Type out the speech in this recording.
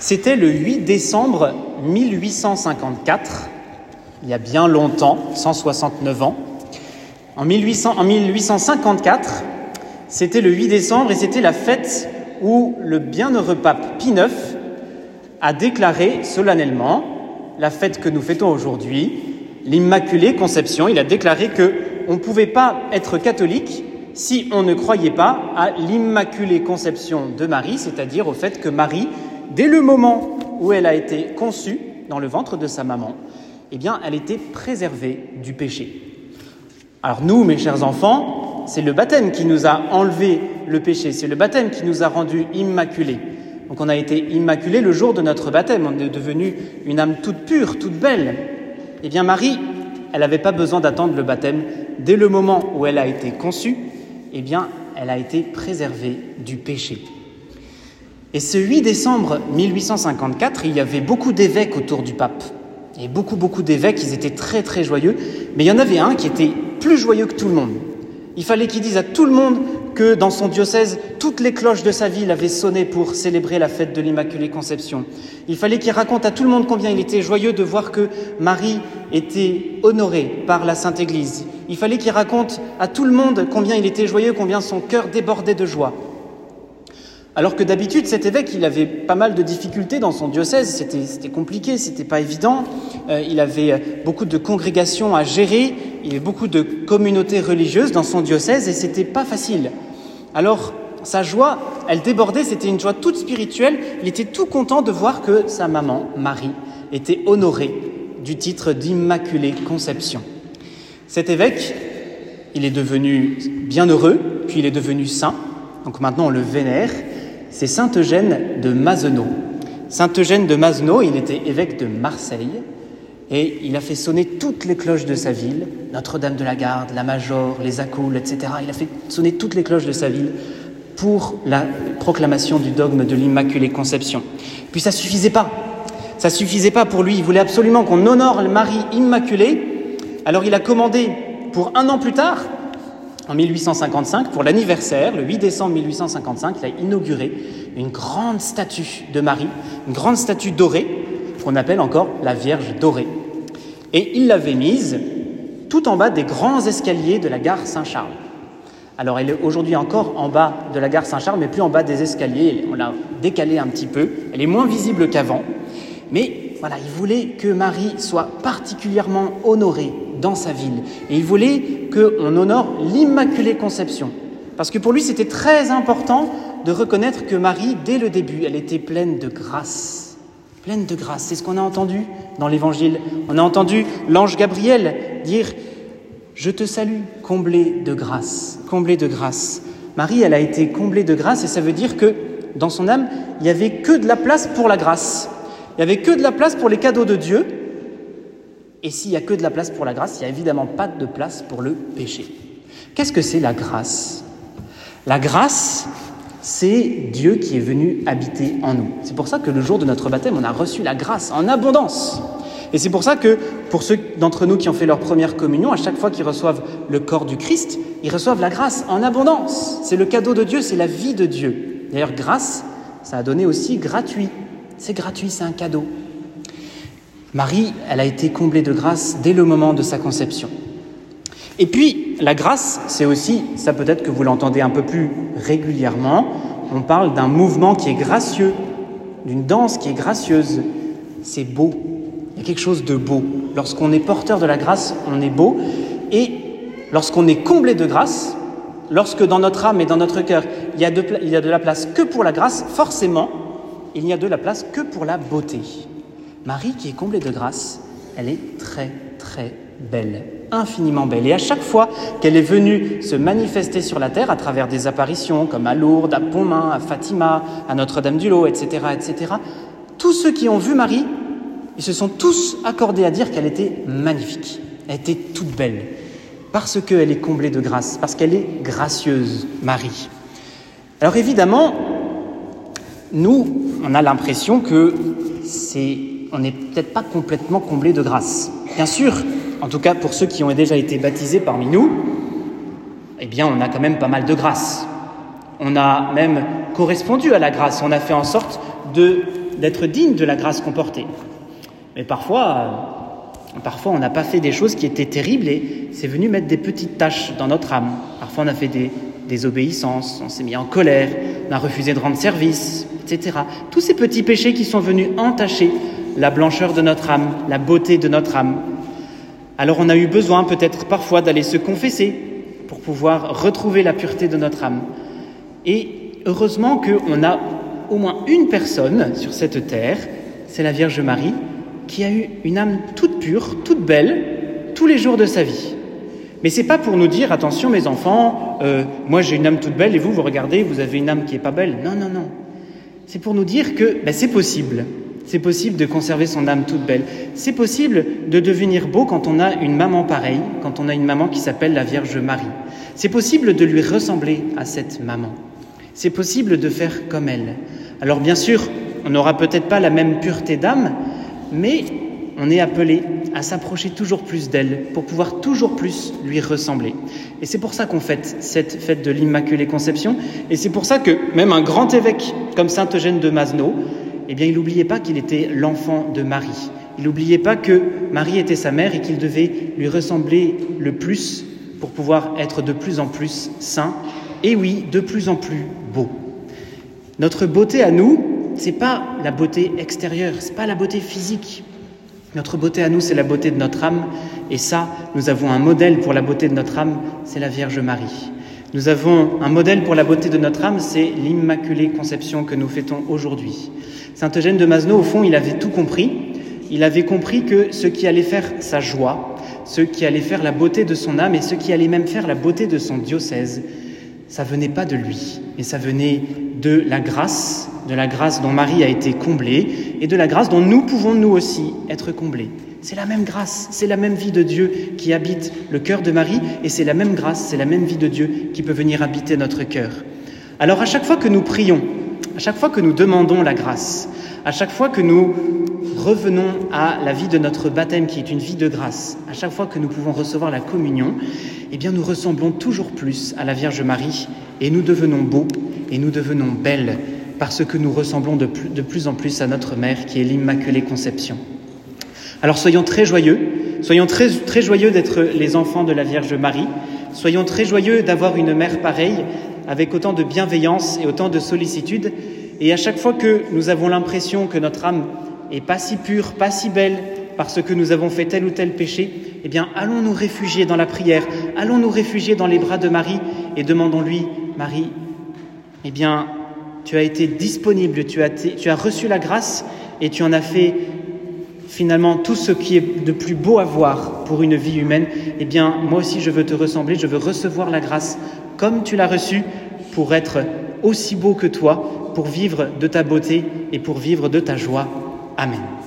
C'était le 8 décembre 1854, il y a bien longtemps, 169 ans. En, 1800, en 1854, c'était le 8 décembre et c'était la fête où le bienheureux pape Pie IX a déclaré solennellement la fête que nous fêtons aujourd'hui, l'Immaculée Conception. Il a déclaré que on ne pouvait pas être catholique si on ne croyait pas à l'Immaculée Conception de Marie, c'est-à-dire au fait que Marie dès le moment où elle a été conçue dans le ventre de sa maman, eh bien, elle était préservée du péché. Alors nous, mes chers enfants, c'est le baptême qui nous a enlevé le péché, c'est le baptême qui nous a rendus immaculés. Donc on a été immaculés le jour de notre baptême, on est devenu une âme toute pure, toute belle. Eh bien Marie, elle n'avait pas besoin d'attendre le baptême. Dès le moment où elle a été conçue, eh bien elle a été préservée du péché. Et ce 8 décembre 1854, il y avait beaucoup d'évêques autour du pape. Et beaucoup, beaucoup d'évêques, ils étaient très, très joyeux. Mais il y en avait un qui était plus joyeux que tout le monde. Il fallait qu'il dise à tout le monde que dans son diocèse, toutes les cloches de sa ville avaient sonné pour célébrer la fête de l'Immaculée Conception. Il fallait qu'il raconte à tout le monde combien il était joyeux de voir que Marie était honorée par la Sainte Église. Il fallait qu'il raconte à tout le monde combien il était joyeux, combien son cœur débordait de joie. Alors que d'habitude, cet évêque, il avait pas mal de difficultés dans son diocèse, c'était compliqué, c'était pas évident. Euh, il avait euh, beaucoup de congrégations à gérer, il y avait beaucoup de communautés religieuses dans son diocèse et c'était pas facile. Alors, sa joie, elle débordait, c'était une joie toute spirituelle. Il était tout content de voir que sa maman, Marie, était honorée du titre d'Immaculée Conception. Cet évêque, il est devenu bienheureux, puis il est devenu saint. Donc maintenant, on le vénère c'est Saint Eugène de Mazenot. Saint Eugène de Mazenot, il était évêque de Marseille et il a fait sonner toutes les cloches de sa ville, Notre-Dame de la Garde, la Major, les Accoules, etc. Il a fait sonner toutes les cloches de sa ville pour la proclamation du dogme de l'Immaculée Conception. Puis ça suffisait pas. Ça suffisait pas pour lui. Il voulait absolument qu'on honore Marie Immaculée. Alors il a commandé pour un an plus tard en 1855, pour l'anniversaire, le 8 décembre 1855, il a inauguré une grande statue de Marie, une grande statue dorée, qu'on appelle encore la Vierge dorée. Et il l'avait mise tout en bas des grands escaliers de la gare Saint-Charles. Alors elle est aujourd'hui encore en bas de la gare Saint-Charles, mais plus en bas des escaliers. On l'a décalée un petit peu. Elle est moins visible qu'avant. Mais voilà, il voulait que Marie soit particulièrement honorée dans sa ville. Et il voulait qu'on honore l'Immaculée Conception. Parce que pour lui, c'était très important de reconnaître que Marie, dès le début, elle était pleine de grâce. Pleine de grâce. C'est ce qu'on a entendu dans l'Évangile. On a entendu l'ange Gabriel dire Je te salue, comblée de grâce. Comblée de grâce. Marie, elle a été comblée de grâce et ça veut dire que dans son âme, il n'y avait que de la place pour la grâce. Il n'y avait que de la place pour les cadeaux de Dieu et s'il n'y a que de la place pour la grâce, il n'y a évidemment pas de place pour le péché. Qu'est-ce que c'est la grâce? La grâce, c'est Dieu qui est venu habiter en nous. C'est pour ça que le jour de notre baptême, on a reçu la grâce en abondance. Et c'est pour ça que pour ceux d'entre nous qui ont fait leur première communion, à chaque fois qu'ils reçoivent le corps du Christ, ils reçoivent la grâce en abondance. C'est le cadeau de Dieu, c'est la vie de Dieu. D'ailleurs, grâce, ça a donné aussi gratuit. C'est gratuit, c'est un cadeau. Marie, elle a été comblée de grâce dès le moment de sa conception. Et puis, la grâce, c'est aussi, ça peut-être que vous l'entendez un peu plus régulièrement, on parle d'un mouvement qui est gracieux, d'une danse qui est gracieuse. C'est beau. Il y a quelque chose de beau. Lorsqu'on est porteur de la grâce, on est beau. Et lorsqu'on est comblé de grâce, lorsque dans notre âme et dans notre cœur, il y a de, il y a de la place que pour la grâce, forcément, il n'y a de la place que pour la beauté. Marie, qui est comblée de grâce, elle est très, très belle, infiniment belle. Et à chaque fois qu'elle est venue se manifester sur la terre à travers des apparitions comme à Lourdes, à Pontmain, à Fatima, à Notre-Dame-du-Lot, etc., etc., tous ceux qui ont vu Marie, ils se sont tous accordés à dire qu'elle était magnifique, elle était toute belle, parce qu'elle est comblée de grâce, parce qu'elle est gracieuse, Marie. Alors évidemment, nous, on a l'impression que c'est on n'est peut-être pas complètement comblé de grâce. Bien sûr, en tout cas pour ceux qui ont déjà été baptisés parmi nous, eh bien on a quand même pas mal de grâce. On a même correspondu à la grâce, on a fait en sorte d'être digne de la grâce portait. Mais parfois, euh, parfois on n'a pas fait des choses qui étaient terribles et c'est venu mettre des petites taches dans notre âme. Parfois on a fait des désobéissances, on s'est mis en colère, on a refusé de rendre service, etc. Tous ces petits péchés qui sont venus entacher la blancheur de notre âme, la beauté de notre âme. Alors on a eu besoin peut-être parfois d'aller se confesser pour pouvoir retrouver la pureté de notre âme. Et heureusement qu'on a au moins une personne sur cette terre, c'est la Vierge Marie, qui a eu une âme toute pure, toute belle, tous les jours de sa vie. Mais c'est pas pour nous dire attention mes enfants, euh, moi j'ai une âme toute belle et vous vous regardez, vous avez une âme qui est pas belle. Non non non. C'est pour nous dire que ben, c'est possible. C'est possible de conserver son âme toute belle. C'est possible de devenir beau quand on a une maman pareille, quand on a une maman qui s'appelle la Vierge Marie. C'est possible de lui ressembler à cette maman. C'est possible de faire comme elle. Alors bien sûr, on n'aura peut-être pas la même pureté d'âme, mais on est appelé à s'approcher toujours plus d'elle pour pouvoir toujours plus lui ressembler. Et c'est pour ça qu'on fête cette fête de l'Immaculée Conception, et c'est pour ça que même un grand évêque comme Saint Eugène de Masneau, eh bien, il n'oubliait pas qu'il était l'enfant de Marie. Il n'oubliait pas que Marie était sa mère et qu'il devait lui ressembler le plus pour pouvoir être de plus en plus saint, et oui, de plus en plus beau. Notre beauté à nous, c'est pas la beauté extérieure, c'est pas la beauté physique. Notre beauté à nous, c'est la beauté de notre âme, et ça, nous avons un modèle pour la beauté de notre âme, c'est la Vierge Marie. Nous avons un modèle pour la beauté de notre âme, c'est l'Immaculée Conception que nous fêtons aujourd'hui. Saint Eugène de Masneau, au fond, il avait tout compris. Il avait compris que ce qui allait faire sa joie, ce qui allait faire la beauté de son âme et ce qui allait même faire la beauté de son diocèse, ça venait pas de lui, mais ça venait de la grâce, de la grâce dont Marie a été comblée et de la grâce dont nous pouvons nous aussi être comblés. C'est la même grâce, c'est la même vie de Dieu qui habite le cœur de Marie et c'est la même grâce, c'est la même vie de Dieu qui peut venir habiter notre cœur. Alors à chaque fois que nous prions, à chaque fois que nous demandons la grâce, à chaque fois que nous revenons à la vie de notre baptême qui est une vie de grâce, à chaque fois que nous pouvons recevoir la communion, eh bien nous ressemblons toujours plus à la Vierge Marie et nous devenons beaux et nous devenons belles parce que nous ressemblons de plus, en plus à notre mère qui est l'Immaculée Conception. Alors soyons très joyeux, soyons très, joyeux d'être les enfants de la Vierge Marie, soyons très joyeux d'avoir une mère pareille avec autant de bienveillance et autant de sollicitude. Et à chaque fois que nous avons l'impression que notre âme est pas si pure, pas si belle, parce que nous avons fait tel ou tel péché, eh bien, allons nous réfugier dans la prière, allons nous réfugier dans les bras de Marie et demandons-lui, Marie, eh bien, tu as été disponible, tu as, tu as reçu la grâce et tu en as fait finalement tout ce qui est de plus beau à voir pour une vie humaine. Eh bien, moi aussi, je veux te ressembler, je veux recevoir la grâce comme tu l'as reçue pour être aussi beau que toi, pour vivre de ta beauté et pour vivre de ta joie. Amen.